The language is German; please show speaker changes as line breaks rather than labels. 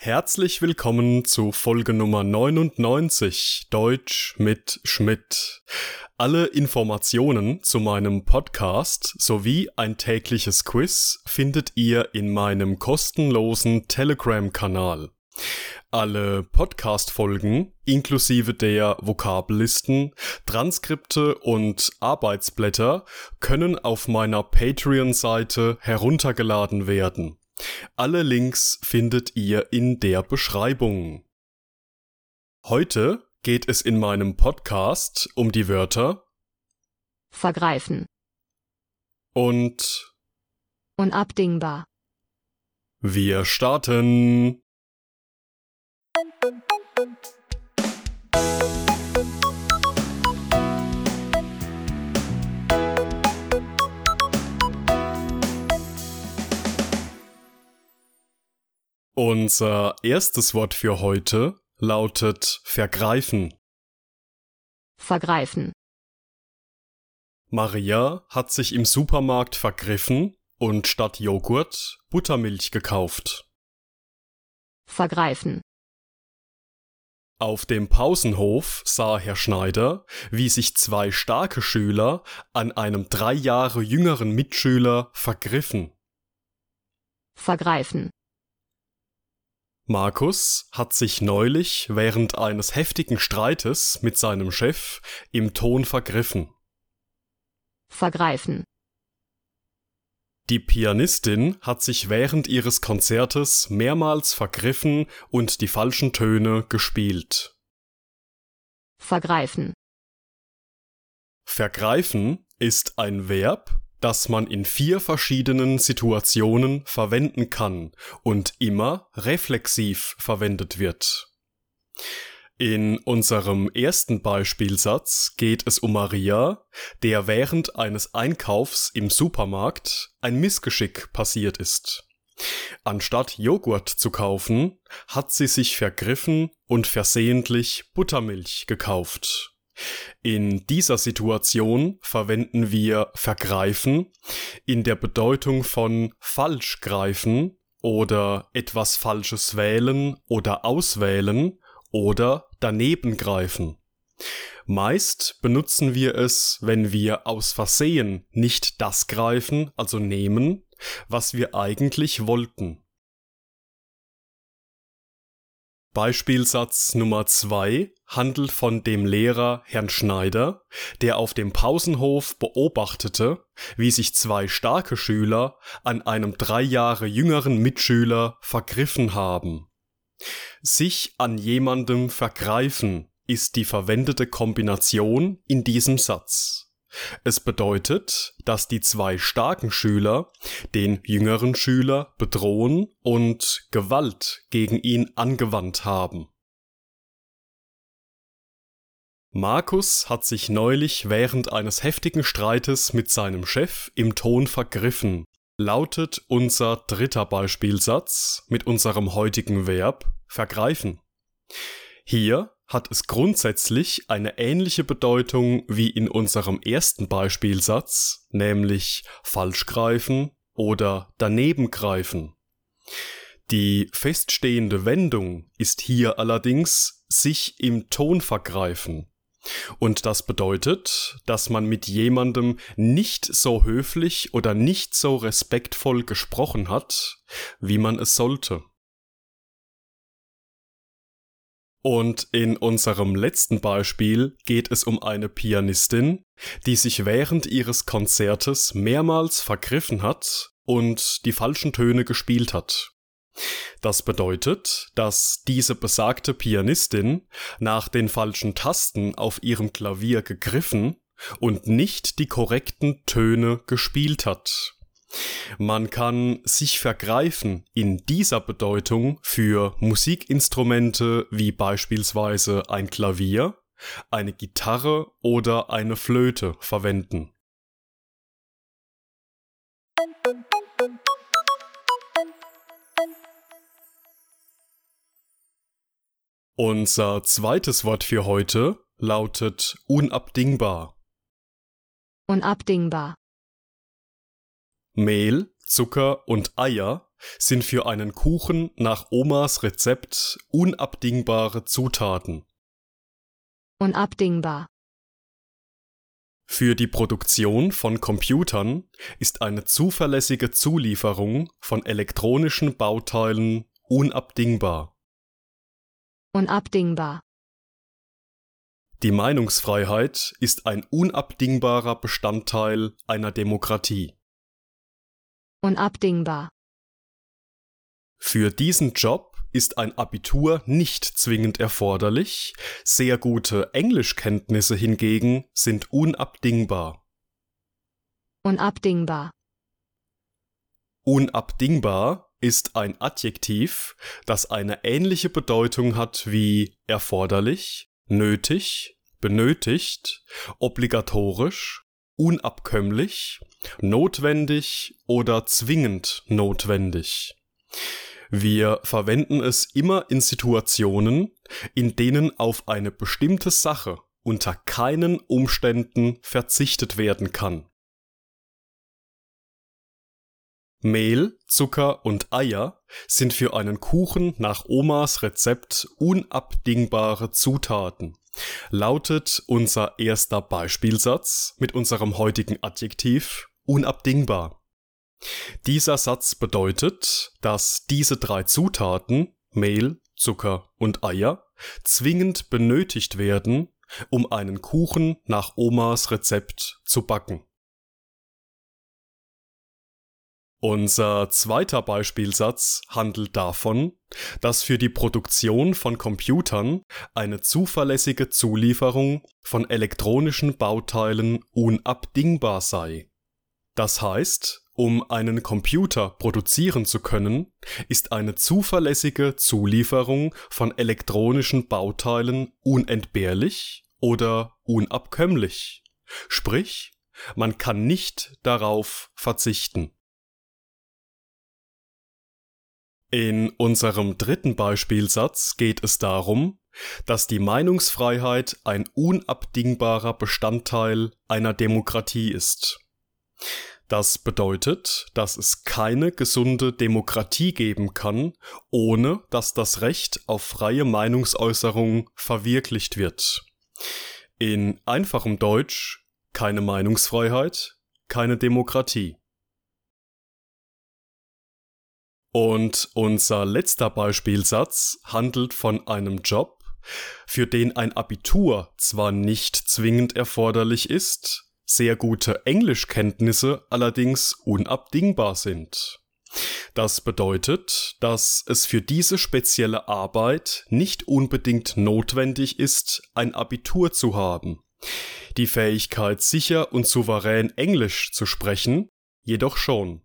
Herzlich willkommen zu Folge Nummer 99 Deutsch mit Schmidt. Alle Informationen zu meinem Podcast sowie ein tägliches Quiz findet ihr in meinem kostenlosen Telegram-Kanal. Alle Podcast-Folgen inklusive der Vokabellisten, Transkripte und Arbeitsblätter können auf meiner Patreon-Seite heruntergeladen werden. Alle Links findet ihr in der Beschreibung. Heute geht es in meinem Podcast um die Wörter
vergreifen,
und
unabdingbar,
wir starten. Unser erstes Wort für heute lautet vergreifen.
vergreifen,
Maria hat sich im Supermarkt vergriffen und statt Joghurt Buttermilch gekauft.
vergreifen,
Auf dem Pausenhof sah Herr Schneider, wie sich zwei starke Schüler an einem drei Jahre jüngeren Mitschüler vergriffen.
vergreifen,
Markus hat sich neulich während eines heftigen Streites mit seinem Chef im Ton vergriffen.
vergreifen,
Die Pianistin hat sich während ihres Konzertes mehrmals vergriffen und die falschen Töne gespielt.
vergreifen,
Vergreifen ist ein Verb, das man in vier verschiedenen Situationen verwenden kann und immer reflexiv verwendet wird. In unserem ersten Beispielsatz geht es um Maria, der während eines Einkaufs im Supermarkt ein Missgeschick passiert ist. Anstatt Joghurt zu kaufen, hat sie sich vergriffen und versehentlich Buttermilch gekauft. In dieser Situation verwenden wir vergreifen in der Bedeutung von falsch greifen oder etwas Falsches wählen oder auswählen oder daneben greifen. Meist benutzen wir es, wenn wir aus Versehen nicht das greifen, also nehmen, was wir eigentlich wollten. Beispielsatz Nummer 2 handelt von dem Lehrer Herrn Schneider, der auf dem Pausenhof beobachtete, wie sich zwei starke Schüler an einem drei Jahre jüngeren Mitschüler vergriffen haben. Sich an jemandem vergreifen ist die verwendete Kombination in diesem Satz. Es bedeutet, dass die zwei starken Schüler den jüngeren Schüler bedrohen und Gewalt gegen ihn angewandt haben. Markus hat sich neulich während eines heftigen Streites mit seinem Chef im Ton vergriffen, lautet unser dritter Beispielsatz mit unserem heutigen Verb vergreifen. Hier hat es grundsätzlich eine ähnliche Bedeutung wie in unserem ersten Beispielsatz, nämlich falsch greifen oder daneben greifen. Die feststehende Wendung ist hier allerdings sich im Ton vergreifen. Und das bedeutet, dass man mit jemandem nicht so höflich oder nicht so respektvoll gesprochen hat, wie man es sollte. Und in unserem letzten Beispiel geht es um eine Pianistin, die sich während ihres Konzertes mehrmals vergriffen hat und die falschen Töne gespielt hat. Das bedeutet, dass diese besagte Pianistin nach den falschen Tasten auf ihrem Klavier gegriffen und nicht die korrekten Töne gespielt hat. Man kann sich vergreifen in dieser Bedeutung für Musikinstrumente wie beispielsweise ein Klavier, eine Gitarre oder eine Flöte verwenden. Unser zweites Wort für heute lautet unabdingbar.
unabdingbar,
Mehl, Zucker und Eier sind für einen Kuchen nach Omas Rezept unabdingbare Zutaten.
Unabdingbar.
Für die Produktion von Computern ist eine zuverlässige Zulieferung von elektronischen Bauteilen unabdingbar.
Unabdingbar.
Die Meinungsfreiheit ist ein unabdingbarer Bestandteil einer Demokratie.
Unabdingbar.
Für diesen Job ist ein Abitur nicht zwingend erforderlich, sehr gute Englischkenntnisse hingegen sind unabdingbar.
Unabdingbar.
Unabdingbar ist ein Adjektiv, das eine ähnliche Bedeutung hat wie erforderlich, nötig, benötigt, obligatorisch, unabkömmlich, notwendig oder zwingend notwendig. Wir verwenden es immer in Situationen, in denen auf eine bestimmte Sache unter keinen Umständen verzichtet werden kann. Mehl, Zucker und Eier sind für einen Kuchen nach Omas Rezept unabdingbare Zutaten. Lautet unser erster Beispielsatz mit unserem heutigen Adjektiv unabdingbar. Dieser Satz bedeutet, dass diese drei Zutaten Mehl, Zucker und Eier zwingend benötigt werden, um einen Kuchen nach Omas Rezept zu backen. Unser zweiter Beispielsatz handelt davon, dass für die Produktion von Computern eine zuverlässige Zulieferung von elektronischen Bauteilen unabdingbar sei. Das heißt, um einen Computer produzieren zu können, ist eine zuverlässige Zulieferung von elektronischen Bauteilen unentbehrlich oder unabkömmlich. Sprich, man kann nicht darauf verzichten. In unserem dritten Beispielsatz geht es darum, dass die Meinungsfreiheit ein unabdingbarer Bestandteil einer Demokratie ist. Das bedeutet, dass es keine gesunde Demokratie geben kann, ohne dass das Recht auf freie Meinungsäußerung verwirklicht wird. In einfachem Deutsch keine Meinungsfreiheit, keine Demokratie. Und unser letzter Beispielsatz handelt von einem Job, für den ein Abitur zwar nicht zwingend erforderlich ist, sehr gute Englischkenntnisse allerdings unabdingbar sind. Das bedeutet, dass es für diese spezielle Arbeit nicht unbedingt notwendig ist, ein Abitur zu haben. Die Fähigkeit sicher und souverän Englisch zu sprechen jedoch schon.